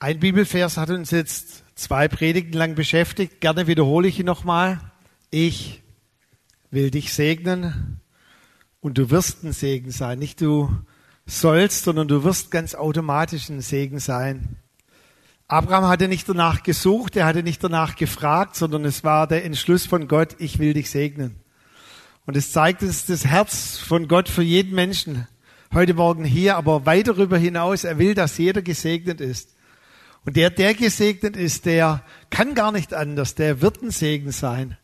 Ein Bibelvers hat uns jetzt zwei Predigten lang beschäftigt. Gerne wiederhole ich ihn nochmal. Ich will dich segnen und du wirst ein Segen sein. Nicht du sollst, sondern du wirst ganz automatisch ein Segen sein. Abraham hatte nicht danach gesucht, er hatte nicht danach gefragt, sondern es war der Entschluss von Gott, ich will dich segnen. Und es zeigt uns das Herz von Gott für jeden Menschen heute Morgen hier, aber weit darüber hinaus, er will, dass jeder gesegnet ist. Und der, der gesegnet ist, der kann gar nicht anders, der wird ein Segen sein.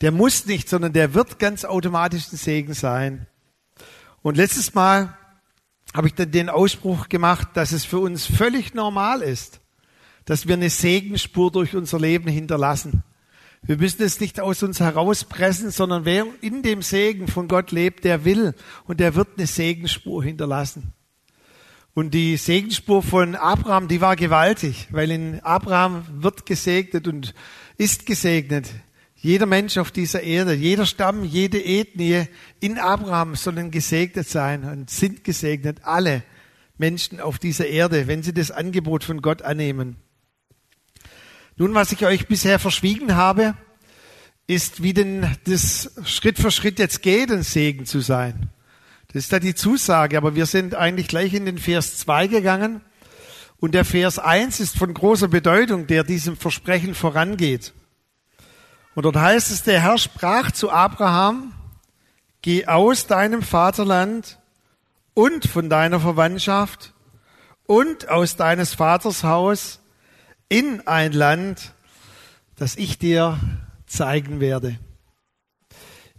Der muss nicht, sondern der wird ganz automatisch ein Segen sein. Und letztes Mal habe ich dann den Ausspruch gemacht, dass es für uns völlig normal ist, dass wir eine Segenspur durch unser Leben hinterlassen. Wir müssen es nicht aus uns herauspressen, sondern wer in dem Segen von Gott lebt, der will und der wird eine Segenspur hinterlassen. Und die Segensspur von Abraham, die war gewaltig, weil in Abraham wird gesegnet und ist gesegnet. Jeder Mensch auf dieser Erde, jeder Stamm, jede Ethnie in Abraham sollen gesegnet sein und sind gesegnet alle Menschen auf dieser Erde, wenn sie das Angebot von Gott annehmen. Nun, was ich euch bisher verschwiegen habe, ist, wie denn das Schritt für Schritt jetzt geht, ein Segen zu sein. Das ist da die Zusage, aber wir sind eigentlich gleich in den Vers 2 gegangen. Und der Vers 1 ist von großer Bedeutung, der diesem Versprechen vorangeht. Und dort heißt es, der Herr sprach zu Abraham, geh aus deinem Vaterland und von deiner Verwandtschaft und aus deines Vaters Haus in ein Land, das ich dir zeigen werde.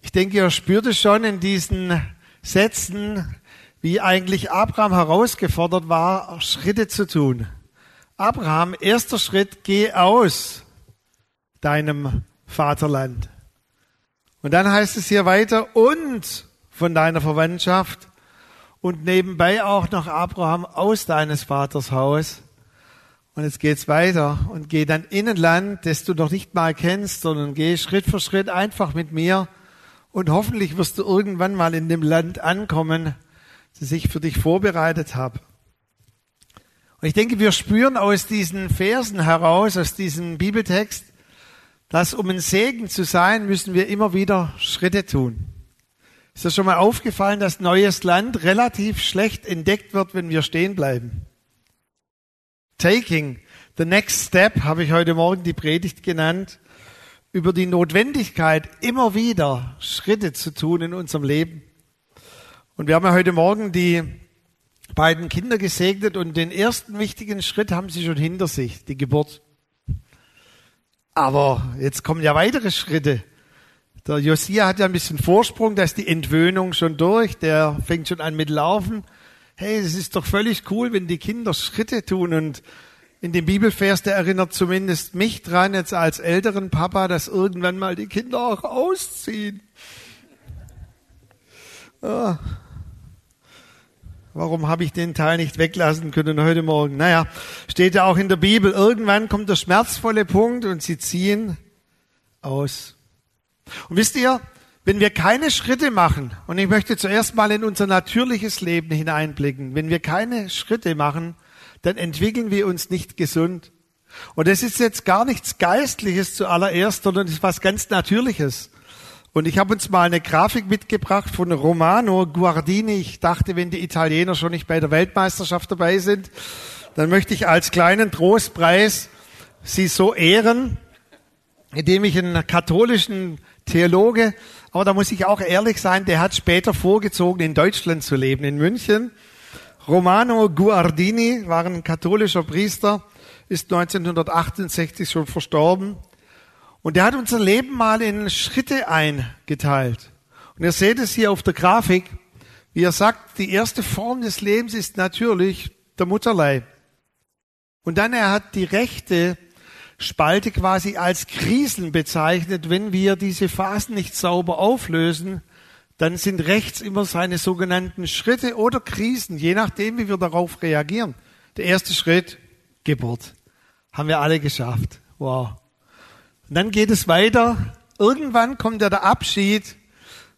Ich denke, ihr spürt es schon in diesen Sätzen, wie eigentlich Abraham herausgefordert war, Schritte zu tun. Abraham, erster Schritt, geh aus deinem Vaterland. Und dann heißt es hier weiter, und von deiner Verwandtschaft und nebenbei auch noch Abraham aus deines Vaters Haus. Und jetzt geht's weiter und geh dann in ein Land, das du noch nicht mal kennst, sondern geh Schritt für Schritt einfach mit mir und hoffentlich wirst du irgendwann mal in dem Land ankommen, das ich für dich vorbereitet habe. Und ich denke, wir spüren aus diesen Versen heraus, aus diesem Bibeltext, dass um ein Segen zu sein, müssen wir immer wieder Schritte tun. Ist dir schon mal aufgefallen, dass neues Land relativ schlecht entdeckt wird, wenn wir stehen bleiben? Taking the next step habe ich heute Morgen die Predigt genannt über die Notwendigkeit, immer wieder Schritte zu tun in unserem Leben. Und wir haben ja heute Morgen die beiden Kinder gesegnet und den ersten wichtigen Schritt haben sie schon hinter sich, die Geburt. Aber jetzt kommen ja weitere Schritte. Der Josia hat ja ein bisschen Vorsprung, da ist die Entwöhnung schon durch, der fängt schon an mit Laufen. Hey, es ist doch völlig cool, wenn die Kinder Schritte tun und in dem Bibelvers, der erinnert zumindest mich dran, jetzt als älteren Papa, dass irgendwann mal die Kinder auch ausziehen. Ah. Warum habe ich den Teil nicht weglassen können heute Morgen? Naja, steht ja auch in der Bibel, irgendwann kommt der schmerzvolle Punkt und sie ziehen aus. Und wisst ihr, wenn wir keine Schritte machen, und ich möchte zuerst mal in unser natürliches Leben hineinblicken, wenn wir keine Schritte machen, dann entwickeln wir uns nicht gesund. Und das ist jetzt gar nichts Geistliches zuallererst, sondern ist was ganz Natürliches. Und ich habe uns mal eine Grafik mitgebracht von Romano Guardini. Ich dachte, wenn die Italiener schon nicht bei der Weltmeisterschaft dabei sind, dann möchte ich als kleinen Trostpreis sie so ehren, indem ich einen katholischen Theologe, aber da muss ich auch ehrlich sein, der hat später vorgezogen, in Deutschland zu leben, in München. Romano Guardini war ein katholischer Priester, ist 1968 schon verstorben. Und er hat unser Leben mal in Schritte eingeteilt. Und ihr seht es hier auf der Grafik, wie er sagt, die erste Form des Lebens ist natürlich der Mutterleib. Und dann er hat die rechte Spalte quasi als Krisen bezeichnet, wenn wir diese Phasen nicht sauber auflösen, dann sind rechts immer seine sogenannten Schritte oder Krisen, je nachdem, wie wir darauf reagieren. Der erste Schritt, Geburt. Haben wir alle geschafft. Wow. Und dann geht es weiter. Irgendwann kommt ja der Abschied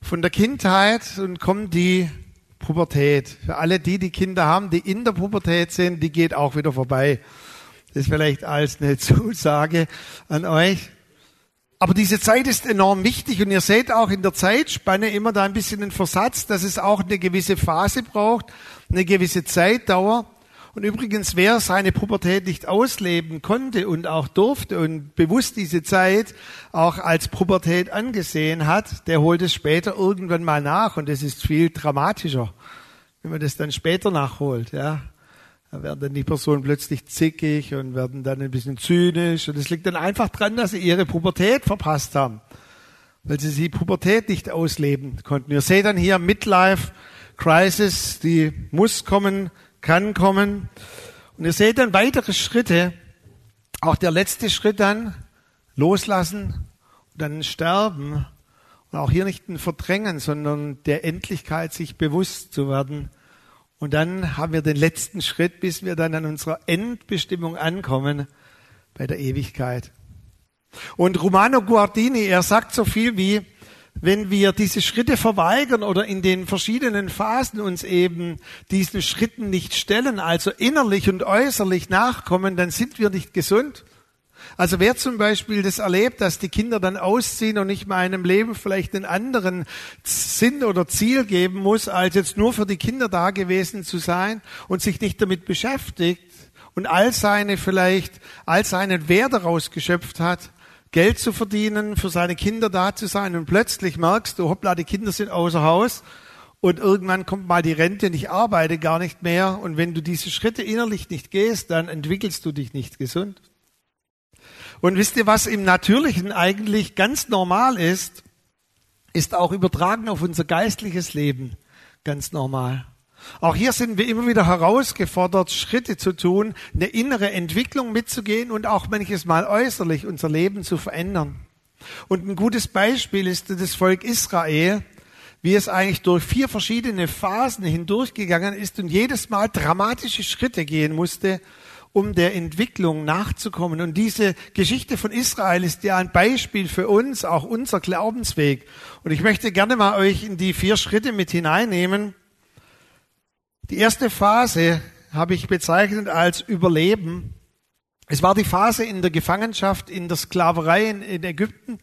von der Kindheit und kommt die Pubertät. Für alle die, die Kinder haben, die in der Pubertät sind, die geht auch wieder vorbei. Das vielleicht als eine Zusage an euch. Aber diese Zeit ist enorm wichtig und ihr seht auch in der Zeitspanne immer da ein bisschen den Versatz, dass es auch eine gewisse Phase braucht, eine gewisse Zeitdauer. Und übrigens, wer seine Pubertät nicht ausleben konnte und auch durfte und bewusst diese Zeit auch als Pubertät angesehen hat, der holt es später irgendwann mal nach und das ist viel dramatischer, wenn man das dann später nachholt, ja. Da werden dann die Personen plötzlich zickig und werden dann ein bisschen zynisch. Und es liegt dann einfach dran, dass sie ihre Pubertät verpasst haben, weil sie die Pubertät nicht ausleben konnten. Ihr seht dann hier Midlife Crisis, die muss kommen, kann kommen. Und ihr seht dann weitere Schritte. Auch der letzte Schritt dann, loslassen und dann sterben. Und auch hier nicht ein Verdrängen, sondern der Endlichkeit sich bewusst zu werden und dann haben wir den letzten Schritt, bis wir dann an unserer Endbestimmung ankommen bei der Ewigkeit. Und Romano Guardini, er sagt so viel wie, wenn wir diese Schritte verweigern oder in den verschiedenen Phasen uns eben diesen Schritten nicht stellen, also innerlich und äußerlich nachkommen, dann sind wir nicht gesund. Also wer zum Beispiel das erlebt, dass die Kinder dann ausziehen und nicht mal einem Leben vielleicht einen anderen Sinn oder Ziel geben muss, als jetzt nur für die Kinder da gewesen zu sein und sich nicht damit beschäftigt und all seine vielleicht, all seinen Wert daraus geschöpft hat, Geld zu verdienen, für seine Kinder da zu sein und plötzlich merkst du, hoppla, die Kinder sind außer Haus und irgendwann kommt mal die Rente und ich arbeite gar nicht mehr und wenn du diese Schritte innerlich nicht gehst, dann entwickelst du dich nicht gesund. Und wisst ihr, was im Natürlichen eigentlich ganz normal ist, ist auch übertragen auf unser geistliches Leben ganz normal. Auch hier sind wir immer wieder herausgefordert, Schritte zu tun, eine innere Entwicklung mitzugehen und auch manches Mal äußerlich unser Leben zu verändern. Und ein gutes Beispiel ist das Volk Israel, wie es eigentlich durch vier verschiedene Phasen hindurchgegangen ist und jedes Mal dramatische Schritte gehen musste, um der Entwicklung nachzukommen. Und diese Geschichte von Israel ist ja ein Beispiel für uns, auch unser Glaubensweg. Und ich möchte gerne mal euch in die vier Schritte mit hineinnehmen. Die erste Phase habe ich bezeichnet als Überleben. Es war die Phase in der Gefangenschaft, in der Sklaverei in, Ägypten.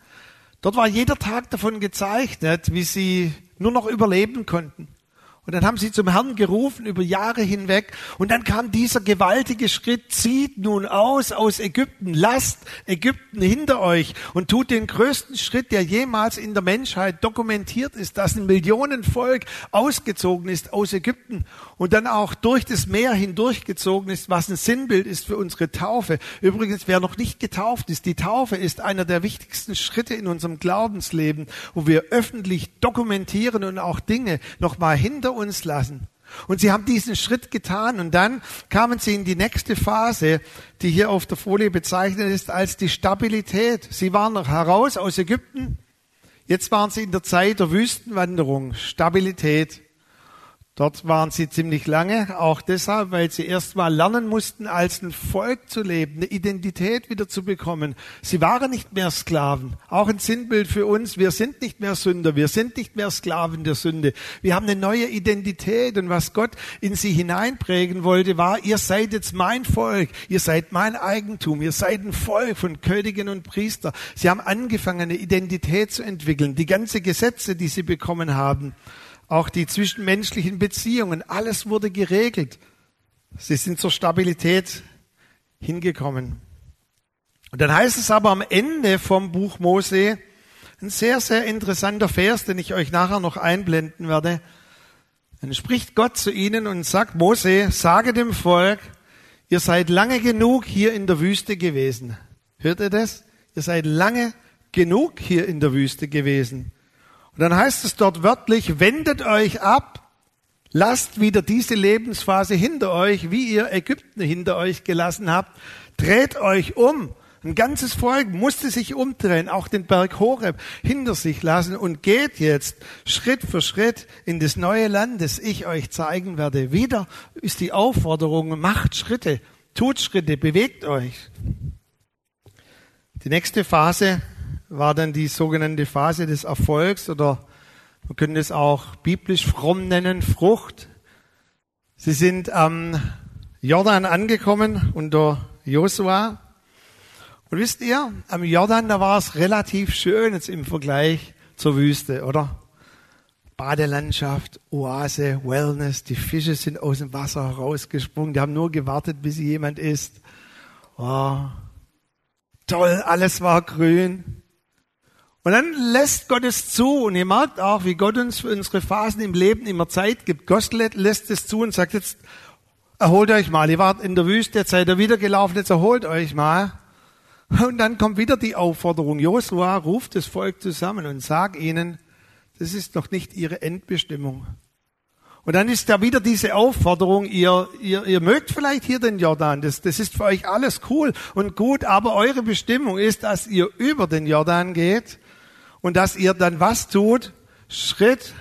Dort war jeder Tag davon gezeichnet, wie sie nur noch überleben konnten. Und dann haben sie zum Herrn gerufen über Jahre hinweg. Und dann kam dieser gewaltige Schritt, zieht nun aus aus Ägypten, lasst Ägypten hinter euch und tut den größten Schritt, der jemals in der Menschheit dokumentiert ist, dass ein Millionenvolk ausgezogen ist aus Ägypten und dann auch durch das Meer hindurchgezogen ist, was ein Sinnbild ist für unsere Taufe. Übrigens, wer noch nicht getauft ist, die Taufe ist einer der wichtigsten Schritte in unserem Glaubensleben, wo wir öffentlich dokumentieren und auch Dinge nochmal hinter uns lassen. Und sie haben diesen Schritt getan und dann kamen sie in die nächste Phase, die hier auf der Folie bezeichnet ist als die Stabilität. Sie waren noch heraus aus Ägypten. Jetzt waren sie in der Zeit der Wüstenwanderung. Stabilität. Dort waren sie ziemlich lange, auch deshalb, weil sie erst mal lernen mussten, als ein Volk zu leben, eine Identität wieder zu bekommen. Sie waren nicht mehr Sklaven. Auch ein Sinnbild für uns. Wir sind nicht mehr Sünder. Wir sind nicht mehr Sklaven der Sünde. Wir haben eine neue Identität. Und was Gott in sie hineinprägen wollte, war, ihr seid jetzt mein Volk. Ihr seid mein Eigentum. Ihr seid ein Volk von Königen und Priester. Sie haben angefangen, eine Identität zu entwickeln. Die ganze Gesetze, die sie bekommen haben auch die zwischenmenschlichen Beziehungen, alles wurde geregelt. Sie sind zur Stabilität hingekommen. Und dann heißt es aber am Ende vom Buch Mose, ein sehr, sehr interessanter Vers, den ich euch nachher noch einblenden werde. Dann spricht Gott zu ihnen und sagt, Mose, sage dem Volk, ihr seid lange genug hier in der Wüste gewesen. Hört ihr das? Ihr seid lange genug hier in der Wüste gewesen. Und dann heißt es dort wörtlich, wendet euch ab, lasst wieder diese Lebensphase hinter euch, wie ihr Ägypten hinter euch gelassen habt, dreht euch um. Ein ganzes Volk musste sich umdrehen, auch den Berg Horeb hinter sich lassen und geht jetzt Schritt für Schritt in das neue Land, das ich euch zeigen werde. Wieder ist die Aufforderung, macht Schritte, tut Schritte, bewegt euch. Die nächste Phase war dann die sogenannte Phase des Erfolgs oder wir können es auch biblisch fromm nennen, Frucht. Sie sind am Jordan angekommen unter Josua. Und wisst ihr, am Jordan, da war es relativ schön jetzt im Vergleich zur Wüste, oder? Badelandschaft, Oase, Wellness, die Fische sind aus dem Wasser herausgesprungen, die haben nur gewartet, bis jemand isst. Oh, toll, alles war grün. Und dann lässt Gott es zu und ihr merkt auch, wie Gott uns für unsere Phasen im Leben immer Zeit gibt. Gott lässt es zu und sagt jetzt, erholt euch mal. Ihr wart in der Wüste, jetzt seid ihr wieder gelaufen, jetzt erholt euch mal. Und dann kommt wieder die Aufforderung. Josua ruft das Volk zusammen und sagt ihnen, das ist noch nicht ihre Endbestimmung. Und dann ist da wieder diese Aufforderung, ihr, ihr, ihr mögt vielleicht hier den Jordan, das, das ist für euch alles cool und gut, aber eure Bestimmung ist, dass ihr über den Jordan geht und dass ihr dann was tut? Schritt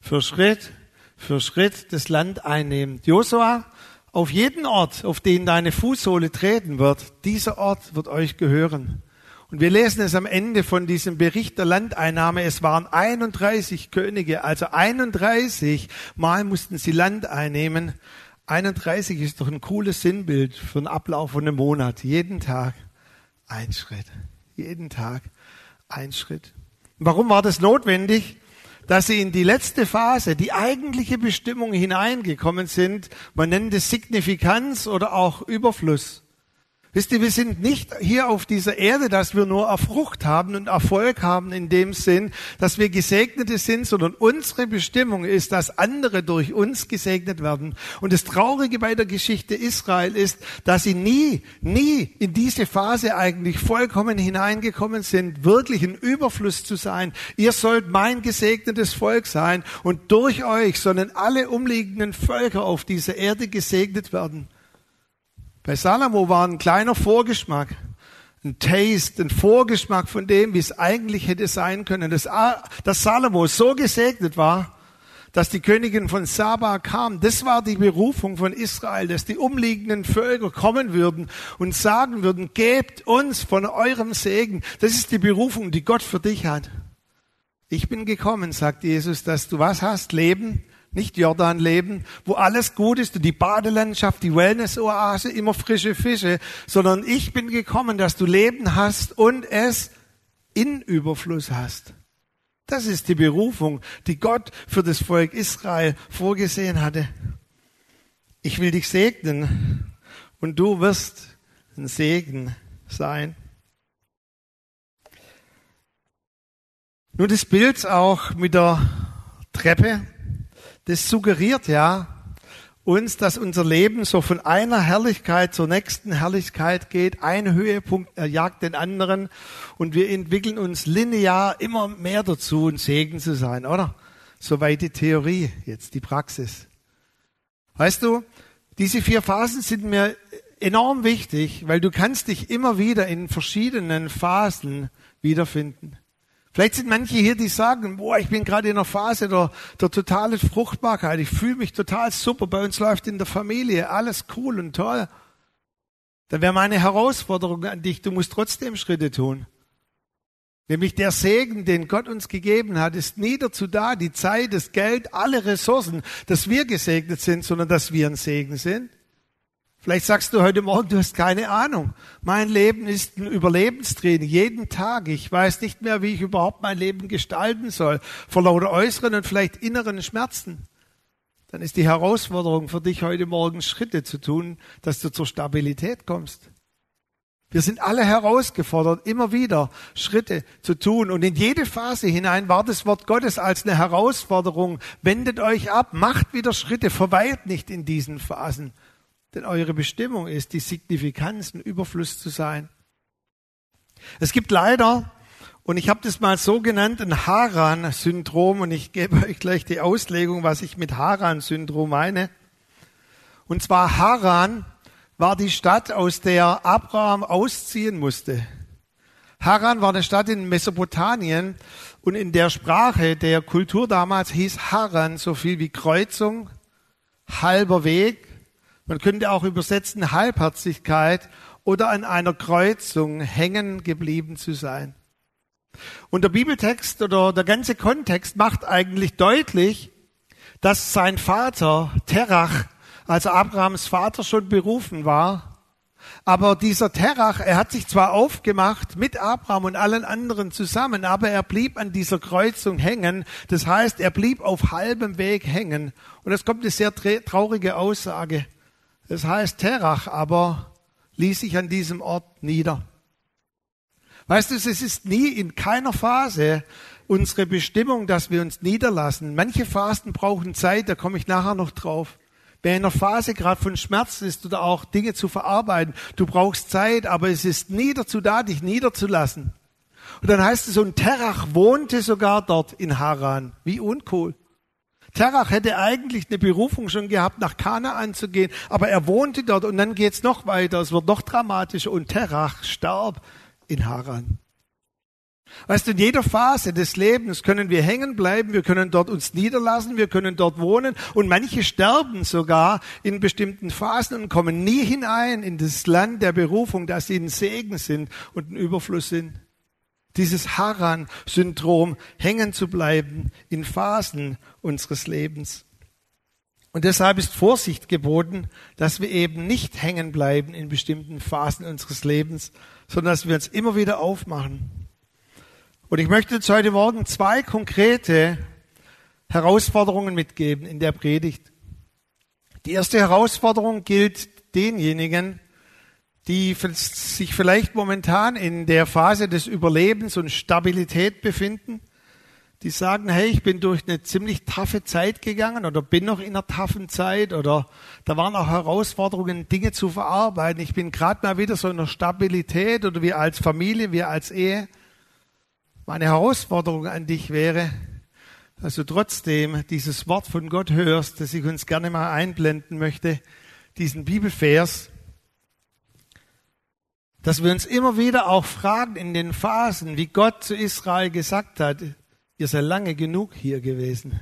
für Schritt für Schritt das Land einnehmt. Josua, auf jeden Ort, auf den deine Fußsohle treten wird, dieser Ort wird euch gehören. Und wir lesen es am Ende von diesem Bericht der Landeinnahme. Es waren 31 Könige, also 31 Mal mussten sie Land einnehmen. 31 ist doch ein cooles Sinnbild für einen Ablauf von einem Monat. Jeden Tag ein Schritt. Jeden Tag ein Schritt. Warum war das notwendig? dass sie in die letzte Phase, die eigentliche Bestimmung hineingekommen sind. Man nennt es Signifikanz oder auch Überfluss. Wisst ihr, wir sind nicht hier auf dieser Erde, dass wir nur Frucht haben und Erfolg haben in dem Sinn, dass wir Gesegnete sind, sondern unsere Bestimmung ist, dass andere durch uns gesegnet werden. Und das Traurige bei der Geschichte Israel ist, dass sie nie, nie in diese Phase eigentlich vollkommen hineingekommen sind, wirklich in Überfluss zu sein. Ihr sollt mein gesegnetes Volk sein und durch euch sollen alle umliegenden Völker auf dieser Erde gesegnet werden. Bei Salomo war ein kleiner Vorgeschmack, ein Taste, ein Vorgeschmack von dem, wie es eigentlich hätte sein können. Dass, Salomo so gesegnet war, dass die Königin von Saba kam. Das war die Berufung von Israel, dass die umliegenden Völker kommen würden und sagen würden, gebt uns von eurem Segen. Das ist die Berufung, die Gott für dich hat. Ich bin gekommen, sagt Jesus, dass du was hast? Leben nicht Jordan leben, wo alles gut ist, die Badelandschaft, die Wellness-Oase, immer frische Fische, sondern ich bin gekommen, dass du Leben hast und es in Überfluss hast. Das ist die Berufung, die Gott für das Volk Israel vorgesehen hatte. Ich will dich segnen und du wirst ein Segen sein. Nun das Bild auch mit der Treppe das suggeriert ja uns, dass unser Leben so von einer Herrlichkeit zur nächsten Herrlichkeit geht. Ein Höhepunkt jagt den anderen und wir entwickeln uns linear immer mehr dazu, ein Segen zu sein, oder? Soweit die Theorie, jetzt die Praxis. Weißt du, diese vier Phasen sind mir enorm wichtig, weil du kannst dich immer wieder in verschiedenen Phasen wiederfinden. Vielleicht sind manche hier, die sagen, boah, ich bin gerade in einer Phase der, der totalen Fruchtbarkeit. Ich fühle mich total super. Bei uns läuft in der Familie alles cool und toll. Dann wäre meine Herausforderung an dich, du musst trotzdem Schritte tun. Nämlich der Segen, den Gott uns gegeben hat, ist nie dazu da, die Zeit, das Geld, alle Ressourcen, dass wir gesegnet sind, sondern dass wir ein Segen sind. Vielleicht sagst du heute Morgen, du hast keine Ahnung. Mein Leben ist ein Überlebenstraining, jeden Tag. Ich weiß nicht mehr, wie ich überhaupt mein Leben gestalten soll, vor lauter äußeren und vielleicht inneren Schmerzen. Dann ist die Herausforderung für dich heute Morgen Schritte zu tun, dass du zur Stabilität kommst. Wir sind alle herausgefordert, immer wieder Schritte zu tun. Und in jede Phase hinein war das Wort Gottes als eine Herausforderung. Wendet euch ab, macht wieder Schritte, verweilt nicht in diesen Phasen. Denn eure Bestimmung ist, die Signifikanz, ein Überfluss zu sein. Es gibt leider, und ich habe das mal so genannt, ein Haran-Syndrom, und ich gebe euch gleich die Auslegung, was ich mit Haran-Syndrom meine. Und zwar Haran war die Stadt, aus der Abraham ausziehen musste. Haran war eine Stadt in Mesopotamien und in der Sprache der Kultur damals hieß Haran so viel wie Kreuzung, halber Weg, man könnte auch übersetzen Halbherzigkeit oder an einer Kreuzung hängen geblieben zu sein. Und der Bibeltext oder der ganze Kontext macht eigentlich deutlich, dass sein Vater Terach, also Abrahams Vater, schon berufen war, Aber dieser Terach, er hat sich zwar aufgemacht mit Abraham und allen anderen zusammen, aber er blieb an dieser Kreuzung hängen. Das heißt, er blieb auf halbem Weg hängen. Und es kommt eine sehr traurige Aussage. Das heißt, Terach aber ließ sich an diesem Ort nieder. Weißt du, es ist nie in keiner Phase unsere Bestimmung, dass wir uns niederlassen. Manche Phasen brauchen Zeit, da komme ich nachher noch drauf. Wer in einer Phase gerade von Schmerz ist oder auch Dinge zu verarbeiten, du brauchst Zeit, aber es ist nie dazu da, dich niederzulassen. Und dann heißt es, und Terach wohnte sogar dort in Haran. Wie uncool. Terach hätte eigentlich eine Berufung schon gehabt, nach Kanaan zu gehen, aber er wohnte dort und dann geht's noch weiter, es wird noch dramatischer und Terach starb in Haran. Weißt du, in jeder Phase des Lebens können wir hängen bleiben, wir können dort uns niederlassen, wir können dort wohnen und manche sterben sogar in bestimmten Phasen und kommen nie hinein in das Land der Berufung, dass sie ein Segen sind und ein Überfluss sind. Dieses Haran-Syndrom, hängen zu bleiben in Phasen unseres Lebens. Und deshalb ist Vorsicht geboten, dass wir eben nicht hängen bleiben in bestimmten Phasen unseres Lebens, sondern dass wir uns immer wieder aufmachen und ich möchte jetzt heute Morgen zwei konkrete Herausforderungen mitgeben in der Predigt. Die erste Herausforderung gilt denjenigen, die sich vielleicht momentan in der Phase des Überlebens und Stabilität befinden, die sagen, hey, ich bin durch eine ziemlich taffe Zeit gegangen oder bin noch in einer taffen Zeit oder da waren auch Herausforderungen, Dinge zu verarbeiten. Ich bin gerade mal wieder so in einer Stabilität oder wir als Familie, wir als Ehe. Meine Herausforderung an dich wäre, dass du trotzdem dieses Wort von Gott hörst, das ich uns gerne mal einblenden möchte, diesen Bibelvers, dass wir uns immer wieder auch fragen in den Phasen, wie Gott zu Israel gesagt hat, ihr seid lange genug hier gewesen.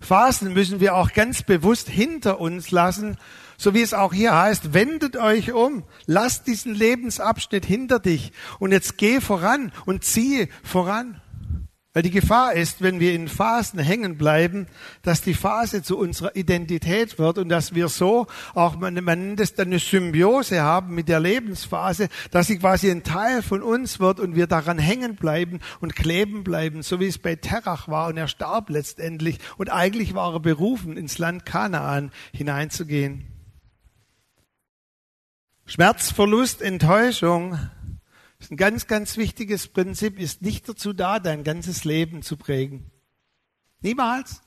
Phasen müssen wir auch ganz bewusst hinter uns lassen so wie es auch hier heißt, wendet euch um, lasst diesen Lebensabschnitt hinter dich und jetzt geh voran und ziehe voran. Weil die Gefahr ist, wenn wir in Phasen hängen bleiben, dass die Phase zu unserer Identität wird und dass wir so auch, man, man nennt es dann eine Symbiose haben mit der Lebensphase, dass sie quasi ein Teil von uns wird und wir daran hängen bleiben und kleben bleiben, so wie es bei Terach war und er starb letztendlich und eigentlich war er berufen, ins Land Kanaan hineinzugehen. Schmerz, Verlust, Enttäuschung ein ganz, ganz wichtiges Prinzip, ist nicht dazu da, dein ganzes Leben zu prägen. Niemals.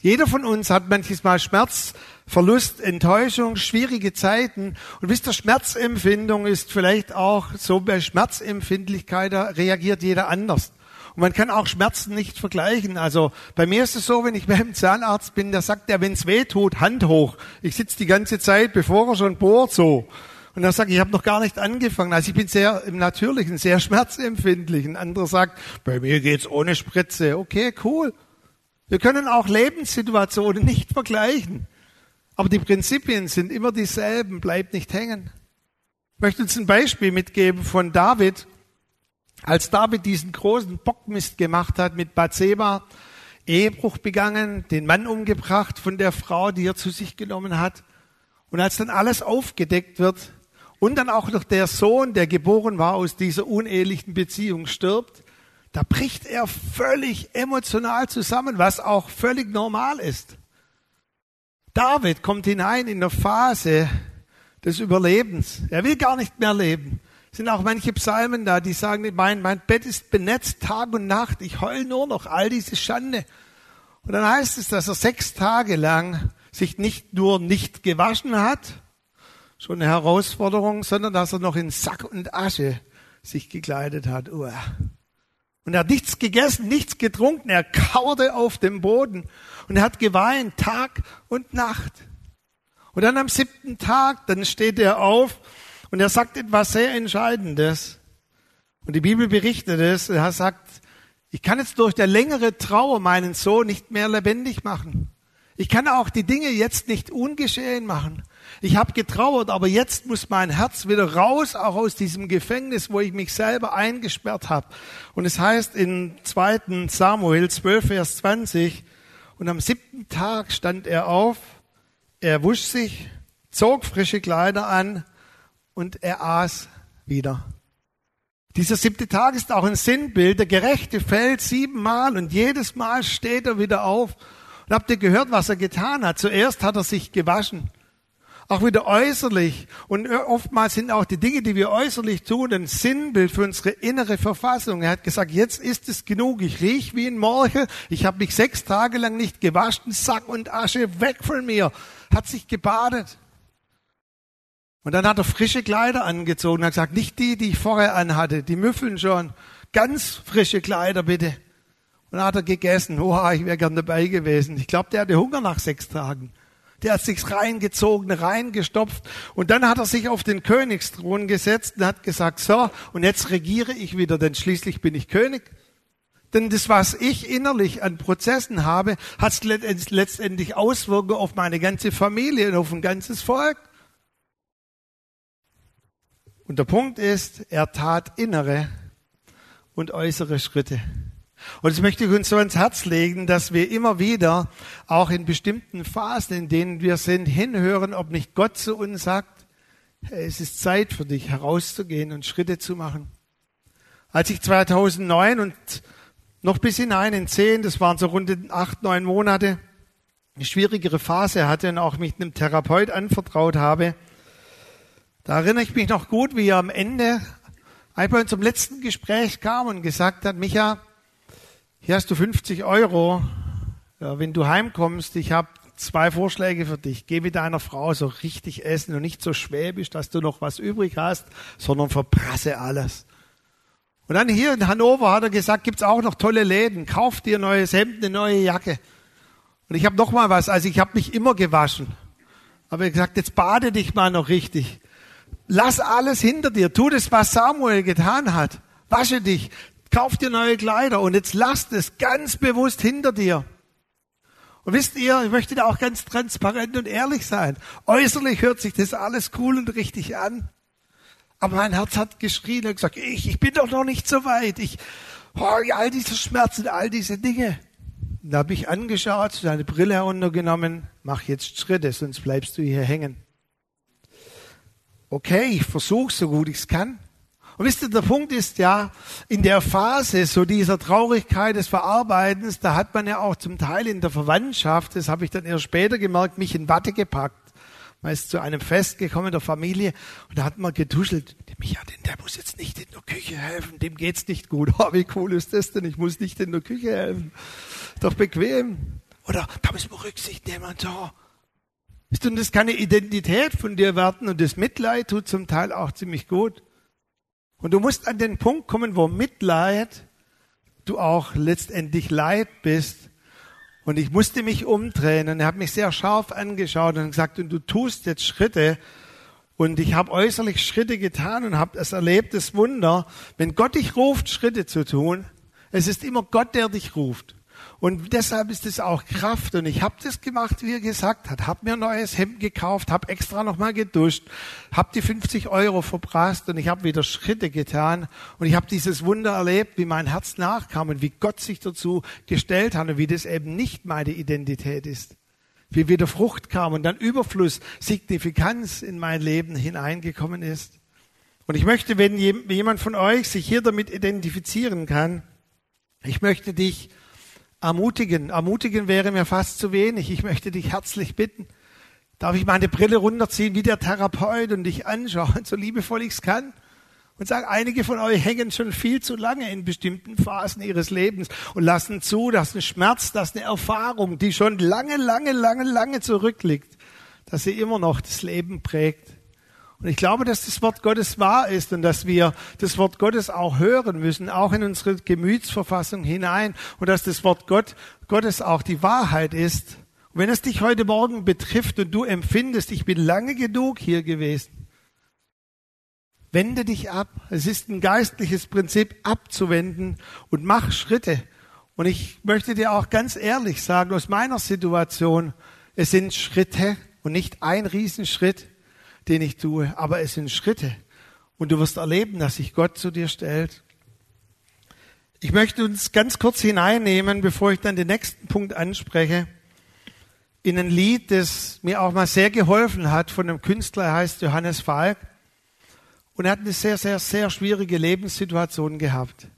Jeder von uns hat manches Mal Schmerz, Verlust, Enttäuschung, schwierige Zeiten. Und wisst ihr, Schmerzempfindung ist vielleicht auch so bei Schmerzempfindlichkeit, da reagiert jeder anders. Und man kann auch Schmerzen nicht vergleichen. Also bei mir ist es so, wenn ich beim Zahnarzt bin, da sagt er, wenn es weh tut, Hand hoch. Ich sitze die ganze Zeit, bevor er schon bohrt, so. Und er sagt, ich habe noch gar nicht angefangen. Also ich bin sehr im Natürlichen, sehr schmerzempfindlich. Ein anderer sagt, bei mir geht's ohne Spritze. Okay, cool. Wir können auch Lebenssituationen nicht vergleichen. Aber die Prinzipien sind immer dieselben. Bleibt nicht hängen. Ich möchte uns ein Beispiel mitgeben von David. Als David diesen großen Bockmist gemacht hat mit Bathseba, Ehebruch begangen, den Mann umgebracht von der Frau, die er zu sich genommen hat. Und als dann alles aufgedeckt wird, und dann auch noch der Sohn, der geboren war aus dieser unehelichen Beziehung, stirbt, da bricht er völlig emotional zusammen, was auch völlig normal ist. David kommt hinein in eine Phase des Überlebens. Er will gar nicht mehr leben. Es sind auch manche Psalmen da, die sagen, mein, mein Bett ist benetzt Tag und Nacht. Ich heul nur noch all diese Schande. Und dann heißt es, dass er sechs Tage lang sich nicht nur nicht gewaschen hat, schon eine Herausforderung, sondern dass er noch in Sack und Asche sich gekleidet hat. Uah. Und er hat nichts gegessen, nichts getrunken, er kauerte auf dem Boden und er hat geweint Tag und Nacht. Und dann am siebten Tag, dann steht er auf und er sagt etwas sehr Entscheidendes. Und die Bibel berichtet es, er sagt, ich kann jetzt durch der längere Trauer meinen Sohn nicht mehr lebendig machen. Ich kann auch die Dinge jetzt nicht ungeschehen machen. Ich habe getrauert, aber jetzt muss mein Herz wieder raus, auch aus diesem Gefängnis, wo ich mich selber eingesperrt habe. Und es heißt in 2. Samuel 12, Vers 20, und am siebten Tag stand er auf, er wusch sich, zog frische Kleider an und er aß wieder. Dieser siebte Tag ist auch ein Sinnbild. Der Gerechte fällt siebenmal und jedes Mal steht er wieder auf. Und habt ihr gehört, was er getan hat? Zuerst hat er sich gewaschen. Auch wieder äußerlich. Und oftmals sind auch die Dinge, die wir äußerlich tun, ein Sinnbild für unsere innere Verfassung. Er hat gesagt, jetzt ist es genug. Ich riech wie ein Morchel. Ich habe mich sechs Tage lang nicht gewaschen. Sack und Asche weg von mir. Hat sich gebadet. Und dann hat er frische Kleider angezogen. Er hat gesagt, nicht die, die ich vorher anhatte. Die müffeln schon. Ganz frische Kleider bitte. Und dann hat er gegessen. Oha, ich wäre gern dabei gewesen. Ich glaube, der hatte Hunger nach sechs Tagen. Der hat sich reingezogen, reingestopft und dann hat er sich auf den Königsthron gesetzt und hat gesagt, so, und jetzt regiere ich wieder, denn schließlich bin ich König. Denn das, was ich innerlich an Prozessen habe, hat letztendlich Auswirkungen auf meine ganze Familie und auf ein ganzes Volk. Und der Punkt ist, er tat innere und äußere Schritte. Und das möchte ich uns so ans Herz legen, dass wir immer wieder auch in bestimmten Phasen, in denen wir sind, hinhören, ob nicht Gott zu uns sagt, es ist Zeit für dich herauszugehen und Schritte zu machen. Als ich 2009 und noch bis hinein in 10, das waren so rund acht, neun Monate, eine schwierigere Phase hatte und auch mich einem Therapeut anvertraut habe, da erinnere ich mich noch gut, wie er am Ende einfach zum letzten Gespräch kam und gesagt hat, Micha, hier hast du 50 Euro. Ja, wenn du heimkommst, ich habe zwei Vorschläge für dich. Geh mit deiner Frau so richtig essen und nicht so schwäbisch, dass du noch was übrig hast, sondern verprasse alles. Und dann hier in Hannover hat er gesagt, gibt's auch noch tolle Läden. Kauf dir neues Hemd, eine neue Jacke. Und ich habe noch mal was. Also ich habe mich immer gewaschen. Aber gesagt, jetzt bade dich mal noch richtig. Lass alles hinter dir. Tu das, was Samuel getan hat. Wasche dich kauf dir neue Kleider und jetzt lasst es ganz bewusst hinter dir. Und wisst ihr, ich möchte da auch ganz transparent und ehrlich sein. Äußerlich hört sich das alles cool und richtig an. Aber mein Herz hat geschrien und gesagt, ich, ich bin doch noch nicht so weit. Ich, oh, all diese Schmerzen, all diese Dinge. Und da habe ich angeschaut, seine Brille heruntergenommen, mach jetzt Schritte, sonst bleibst du hier hängen. Okay, ich versuche so gut ich es kann. Und wisst ihr, der Punkt ist ja, in der Phase so dieser Traurigkeit des Verarbeitens, da hat man ja auch zum Teil in der Verwandtschaft, das habe ich dann erst später gemerkt, mich in Watte gepackt. Man ist zu einem Fest gekommen der Familie und da hat man getuschelt. Micha, denn der muss jetzt nicht in der Küche helfen, dem geht's nicht gut. Oh, wie cool ist das denn? Ich muss nicht in der Küche helfen. Doch bequem. Oder da muss man Rücksicht nehmen und so. Ihr, und das kann eine Identität von dir werden und das Mitleid tut zum Teil auch ziemlich gut. Und du musst an den Punkt kommen, wo Mitleid du auch letztendlich Leid bist. Und ich musste mich umdrehen und er hat mich sehr scharf angeschaut und gesagt, und du tust jetzt Schritte. Und ich habe äußerlich Schritte getan und habe es erlebt, das Wunder. Wenn Gott dich ruft, Schritte zu tun, es ist immer Gott, der dich ruft. Und deshalb ist es auch Kraft. Und ich habe das gemacht, wie er gesagt hat. Hab mir ein neues Hemd gekauft, hab extra nochmal geduscht, hab die 50 Euro verprasst und ich habe wieder Schritte getan. Und ich habe dieses Wunder erlebt, wie mein Herz nachkam und wie Gott sich dazu gestellt hat und wie das eben nicht meine Identität ist. Wie wieder Frucht kam und dann Überfluss, Signifikanz in mein Leben hineingekommen ist. Und ich möchte, wenn jemand von euch sich hier damit identifizieren kann, ich möchte dich ermutigen. Ermutigen wäre mir fast zu wenig. Ich möchte dich herzlich bitten. Darf ich meine Brille runterziehen wie der Therapeut und dich anschauen, so liebevoll ich es kann? Und sagen, einige von euch hängen schon viel zu lange in bestimmten Phasen ihres Lebens und lassen zu, dass ein Schmerz, dass eine Erfahrung, die schon lange, lange, lange, lange zurückliegt, dass sie immer noch das Leben prägt. Und ich glaube, dass das Wort Gottes wahr ist und dass wir das Wort Gottes auch hören müssen, auch in unsere Gemütsverfassung hinein und dass das Wort Gott, Gottes auch die Wahrheit ist. Und wenn es dich heute Morgen betrifft und du empfindest, ich bin lange genug hier gewesen, wende dich ab. Es ist ein geistliches Prinzip abzuwenden und mach Schritte. Und ich möchte dir auch ganz ehrlich sagen, aus meiner Situation, es sind Schritte und nicht ein Riesenschritt den ich tue, aber es sind Schritte. Und du wirst erleben, dass sich Gott zu dir stellt. Ich möchte uns ganz kurz hineinnehmen, bevor ich dann den nächsten Punkt anspreche, in ein Lied, das mir auch mal sehr geholfen hat von einem Künstler, er heißt Johannes Falk. Und er hat eine sehr, sehr, sehr schwierige Lebenssituation gehabt.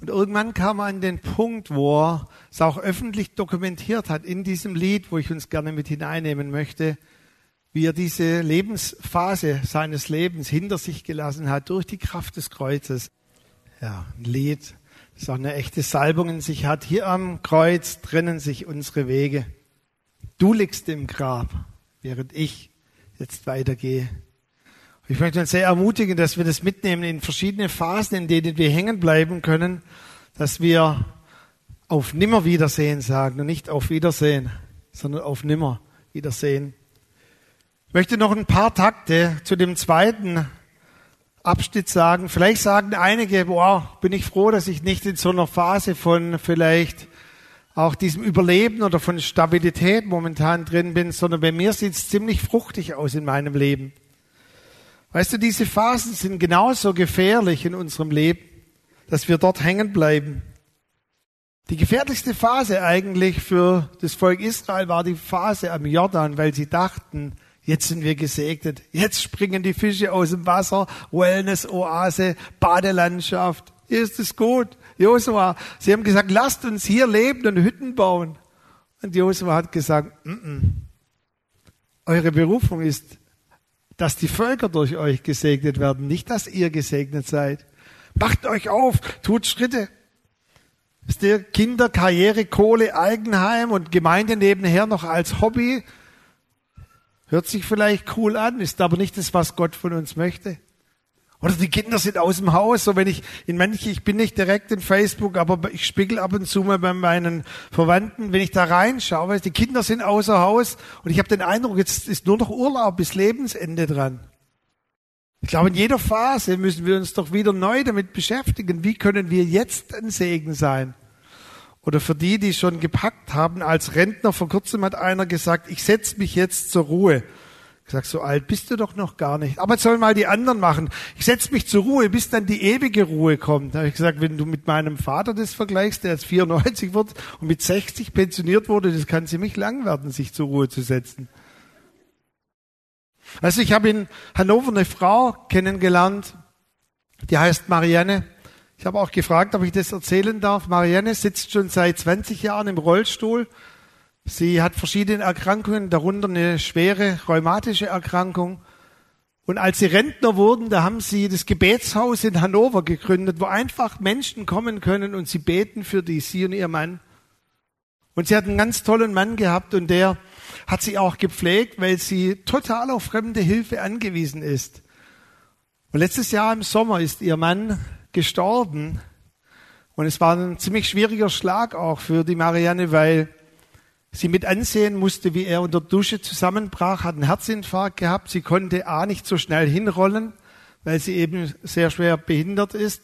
Und irgendwann kam er an den Punkt, wo er es auch öffentlich dokumentiert hat in diesem Lied, wo ich uns gerne mit hineinnehmen möchte, wie er diese Lebensphase seines Lebens hinter sich gelassen hat durch die Kraft des Kreuzes. Ja, ein Lied, das auch eine echte Salbung in sich hat. Hier am Kreuz trennen sich unsere Wege. Du liegst im Grab, während ich jetzt weitergehe. Ich möchte uns sehr ermutigen, dass wir das mitnehmen in verschiedene Phasen, in denen wir hängen bleiben können, dass wir auf Nimmerwiedersehen sagen und nicht auf Wiedersehen, sondern auf Nimmerwiedersehen. Möchte noch ein paar Takte zu dem zweiten Abschnitt sagen. Vielleicht sagen einige, boah, bin ich froh, dass ich nicht in so einer Phase von vielleicht auch diesem Überleben oder von Stabilität momentan drin bin, sondern bei mir sieht es ziemlich fruchtig aus in meinem Leben. Weißt du, diese Phasen sind genauso gefährlich in unserem Leben, dass wir dort hängen bleiben. Die gefährlichste Phase eigentlich für das Volk Israel war die Phase am Jordan, weil sie dachten, jetzt sind wir gesegnet, jetzt springen die Fische aus dem Wasser, Wellness, Oase, Badelandschaft, hier ist es gut. Josua, sie haben gesagt, lasst uns hier leben und Hütten bauen. Und Josua hat gesagt, mm -mm. eure Berufung ist dass die Völker durch euch gesegnet werden, nicht dass ihr gesegnet seid. Macht euch auf, tut Schritte. Ist der Kinder, Karriere, Kohle, Eigenheim und Gemeinde nebenher noch als Hobby? Hört sich vielleicht cool an, ist aber nicht das, was Gott von uns möchte. Oder die Kinder sind aus dem Haus, so wenn ich in manche, ich bin nicht direkt in Facebook, aber ich spiegel ab und zu mal bei meinen Verwandten, wenn ich da reinschaue, weil die Kinder sind außer Haus und ich habe den Eindruck, jetzt ist nur noch Urlaub bis Lebensende dran. Ich glaube, in jeder Phase müssen wir uns doch wieder neu damit beschäftigen, wie können wir jetzt ein Segen sein? Oder für die, die schon gepackt haben, als Rentner, vor kurzem hat einer gesagt, ich setze mich jetzt zur Ruhe. Ich sag, so alt bist du doch noch gar nicht. Aber sollen mal die anderen machen. Ich setze mich zur Ruhe, bis dann die ewige Ruhe kommt. Da habe ich gesagt, wenn du mit meinem Vater das vergleichst, der jetzt 94 wird und mit 60 pensioniert wurde, das kann ziemlich lang werden, sich zur Ruhe zu setzen. Also ich habe in Hannover eine Frau kennengelernt, die heißt Marianne. Ich habe auch gefragt, ob ich das erzählen darf. Marianne sitzt schon seit 20 Jahren im Rollstuhl Sie hat verschiedene Erkrankungen, darunter eine schwere rheumatische Erkrankung. Und als sie Rentner wurden, da haben sie das Gebetshaus in Hannover gegründet, wo einfach Menschen kommen können und sie beten für die, sie und ihr Mann. Und sie hat einen ganz tollen Mann gehabt und der hat sie auch gepflegt, weil sie total auf fremde Hilfe angewiesen ist. Und letztes Jahr im Sommer ist ihr Mann gestorben. Und es war ein ziemlich schwieriger Schlag auch für die Marianne, weil sie mit ansehen musste, wie er unter Dusche zusammenbrach, hat einen Herzinfarkt gehabt. Sie konnte A nicht so schnell hinrollen, weil sie eben sehr schwer behindert ist.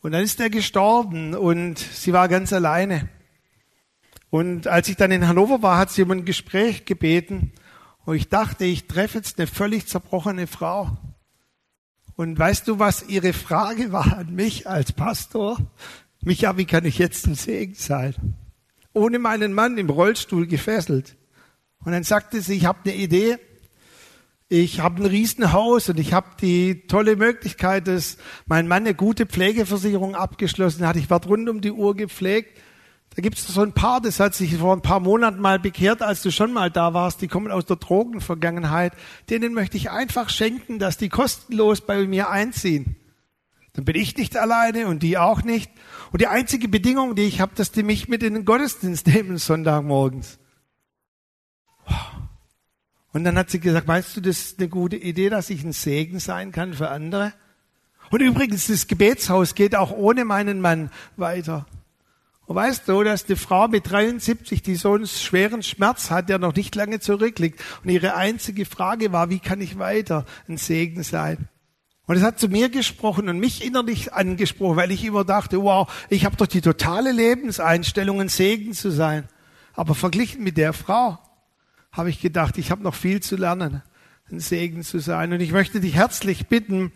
Und dann ist er gestorben und sie war ganz alleine. Und als ich dann in Hannover war, hat sie um ein Gespräch gebeten. Und ich dachte, ich treffe jetzt eine völlig zerbrochene Frau. Und weißt du, was ihre Frage war an mich als Pastor? Micha, wie kann ich jetzt ein Segen sein? ohne meinen Mann im Rollstuhl gefesselt. Und dann sagte sie, ich habe eine Idee. Ich habe ein Riesenhaus und ich habe die tolle Möglichkeit, dass mein Mann eine gute Pflegeversicherung abgeschlossen hat. Ich werde rund um die Uhr gepflegt. Da gibt es so ein paar, das hat sich vor ein paar Monaten mal bekehrt, als du schon mal da warst. Die kommen aus der Drogenvergangenheit. Denen möchte ich einfach schenken, dass die kostenlos bei mir einziehen. Dann bin ich nicht alleine und die auch nicht. Und die einzige Bedingung, die ich habe, dass die mich mit in den Gottesdienst nehmen Sonntagmorgens. Und dann hat sie gesagt, weißt du, das ist eine gute Idee, dass ich ein Segen sein kann für andere. Und übrigens, das Gebetshaus geht auch ohne meinen Mann weiter. Und weißt du, dass die Frau mit 73, die so einen schweren Schmerz hat, der noch nicht lange zurückliegt, und ihre einzige Frage war, wie kann ich weiter ein Segen sein? Und es hat zu mir gesprochen und mich innerlich angesprochen, weil ich immer dachte, wow, ich habe doch die totale Lebenseinstellung, ein Segen zu sein. Aber verglichen mit der Frau habe ich gedacht, ich habe noch viel zu lernen, ein Segen zu sein. Und ich möchte dich herzlich bitten,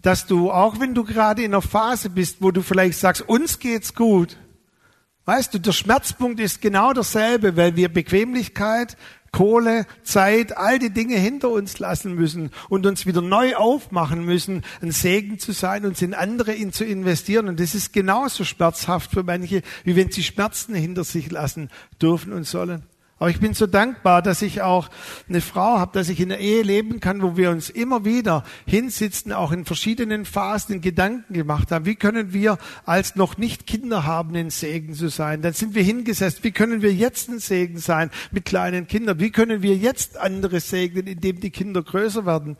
dass du, auch wenn du gerade in einer Phase bist, wo du vielleicht sagst, uns geht's gut, Weißt du, der Schmerzpunkt ist genau derselbe, weil wir Bequemlichkeit, Kohle, Zeit, all die Dinge hinter uns lassen müssen und uns wieder neu aufmachen müssen, ein Segen zu sein, uns in andere zu investieren. Und das ist genauso schmerzhaft für manche, wie wenn sie Schmerzen hinter sich lassen dürfen und sollen. Aber ich bin so dankbar, dass ich auch eine Frau habe, dass ich in der Ehe leben kann, wo wir uns immer wieder hinsitzen, auch in verschiedenen Phasen Gedanken gemacht haben. Wie können wir als noch nicht Kinder haben, ein Segen zu sein? Dann sind wir hingesetzt. Wie können wir jetzt ein Segen sein mit kleinen Kindern? Wie können wir jetzt andere segnen, indem die Kinder größer werden?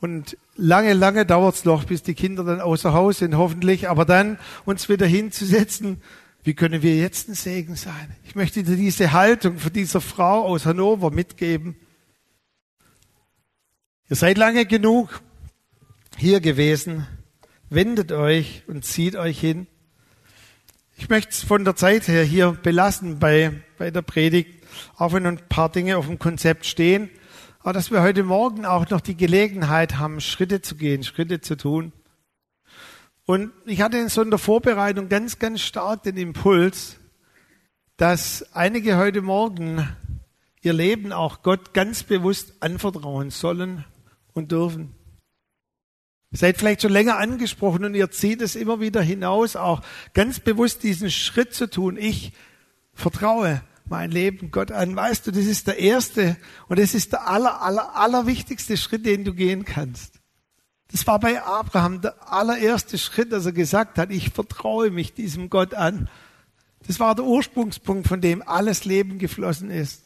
Und lange, lange dauert es noch, bis die Kinder dann außer Haus sind, hoffentlich. Aber dann uns wieder hinzusetzen wie können wir jetzt ein Segen sein? Ich möchte dir diese Haltung von dieser Frau aus Hannover mitgeben. Ihr seid lange genug hier gewesen. Wendet euch und zieht euch hin. Ich möchte es von der Zeit her hier belassen bei, bei der Predigt, auch wenn ein paar Dinge auf dem Konzept stehen. Aber dass wir heute Morgen auch noch die Gelegenheit haben, Schritte zu gehen, Schritte zu tun. Und ich hatte in so einer Vorbereitung ganz, ganz stark den Impuls, dass einige heute Morgen ihr Leben auch Gott ganz bewusst anvertrauen sollen und dürfen. Ihr seid vielleicht schon länger angesprochen und ihr zieht es immer wieder hinaus, auch ganz bewusst diesen Schritt zu tun. Ich vertraue mein Leben Gott an. Weißt du, das ist der erste und das ist der aller, aller, aller wichtigste Schritt, den du gehen kannst. Das war bei Abraham der allererste Schritt, dass er gesagt hat, ich vertraue mich diesem Gott an. Das war der Ursprungspunkt, von dem alles Leben geflossen ist.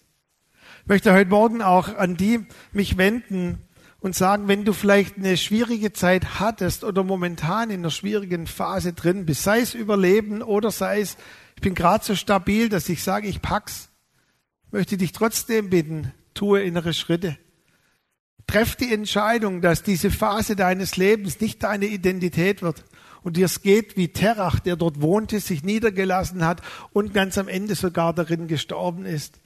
Ich möchte heute Morgen auch an die mich wenden und sagen, wenn du vielleicht eine schwierige Zeit hattest oder momentan in einer schwierigen Phase drin bist, sei es Überleben oder sei es, ich bin gerade so stabil, dass ich sage, ich pack's, möchte dich trotzdem bitten, tue innere Schritte. Treff die Entscheidung, dass diese Phase deines Lebens nicht deine Identität wird und dir es geht wie Terach, der dort wohnte, sich niedergelassen hat und ganz am Ende sogar darin gestorben ist.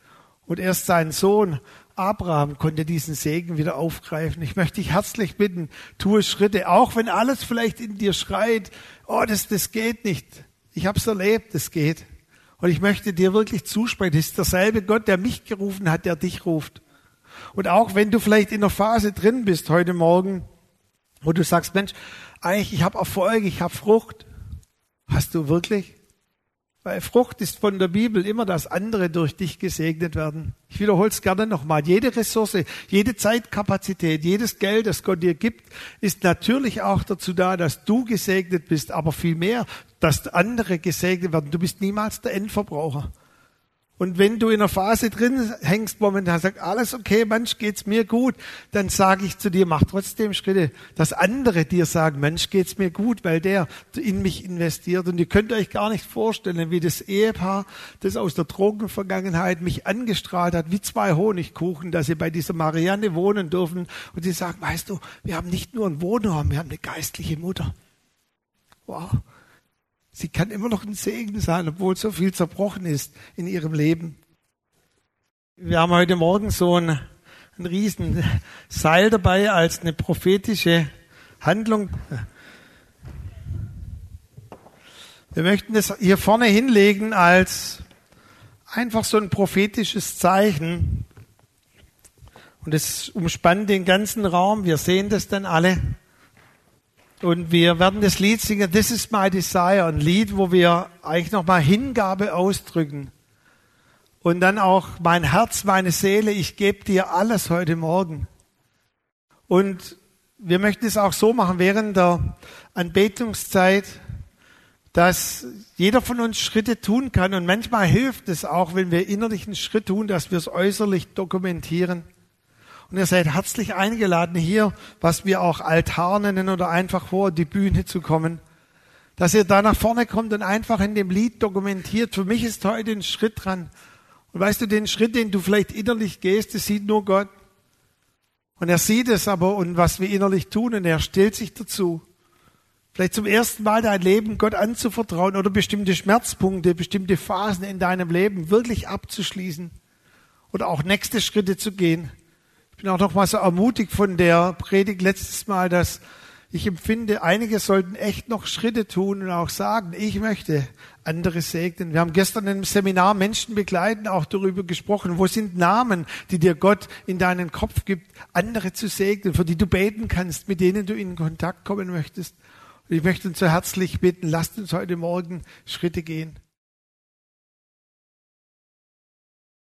Und erst sein Sohn Abraham konnte diesen Segen wieder aufgreifen. Ich möchte dich herzlich bitten, tue Schritte, auch wenn alles vielleicht in dir schreit, oh, das, das geht nicht. Ich habe es erlebt, das geht. Und ich möchte dir wirklich zusprechen, das ist derselbe Gott, der mich gerufen hat, der dich ruft. Und auch wenn du vielleicht in einer Phase drin bist heute Morgen, wo du sagst, Mensch, eigentlich, ich habe Erfolg, ich habe Frucht. Hast du wirklich? Weil Frucht ist von der Bibel immer, dass andere durch dich gesegnet werden. Ich wiederhole es gerne nochmal. Jede Ressource, jede Zeitkapazität, jedes Geld, das Gott dir gibt, ist natürlich auch dazu da, dass du gesegnet bist, aber vielmehr, dass andere gesegnet werden. Du bist niemals der Endverbraucher. Und wenn du in einer Phase drin hängst momentan, sagst, alles okay, Mensch, geht's mir gut, dann sage ich zu dir, mach trotzdem Schritte, dass andere dir sagen, Mensch, geht's mir gut, weil der in mich investiert. Und ihr könnt euch gar nicht vorstellen, wie das Ehepaar, das aus der Drogenvergangenheit mich angestrahlt hat, wie zwei Honigkuchen, dass sie bei dieser Marianne wohnen dürfen. Und sie sagen, weißt du, wir haben nicht nur einen Wohnraum, wir haben eine geistliche Mutter. Wow. Sie kann immer noch ein Segen sein, obwohl so viel zerbrochen ist in ihrem Leben. Wir haben heute Morgen so ein, ein riesen Seil dabei als eine prophetische Handlung. Wir möchten es hier vorne hinlegen als einfach so ein prophetisches Zeichen. Und es umspannt den ganzen Raum. Wir sehen das dann alle. Und wir werden das Lied singen, This is my desire, ein Lied, wo wir eigentlich nochmal Hingabe ausdrücken. Und dann auch mein Herz, meine Seele, ich gebe dir alles heute Morgen. Und wir möchten es auch so machen während der Anbetungszeit, dass jeder von uns Schritte tun kann. Und manchmal hilft es auch, wenn wir innerlich einen Schritt tun, dass wir es äußerlich dokumentieren. Und ihr seid herzlich eingeladen, hier, was wir auch Altar nennen oder einfach vor die Bühne zu kommen. Dass ihr da nach vorne kommt und einfach in dem Lied dokumentiert. Für mich ist heute ein Schritt dran. Und weißt du, den Schritt, den du vielleicht innerlich gehst, das sieht nur Gott. Und er sieht es aber und was wir innerlich tun und er stellt sich dazu. Vielleicht zum ersten Mal dein Leben Gott anzuvertrauen oder bestimmte Schmerzpunkte, bestimmte Phasen in deinem Leben wirklich abzuschließen oder auch nächste Schritte zu gehen bin auch noch mal so ermutigt von der Predigt letztes Mal, dass ich empfinde, einige sollten echt noch Schritte tun und auch sagen, ich möchte andere segnen. Wir haben gestern im Seminar Menschen begleiten, auch darüber gesprochen, wo sind Namen, die dir Gott in deinen Kopf gibt, andere zu segnen, für die du beten kannst, mit denen du in Kontakt kommen möchtest. Und ich möchte uns so herzlich bitten, lasst uns heute Morgen Schritte gehen.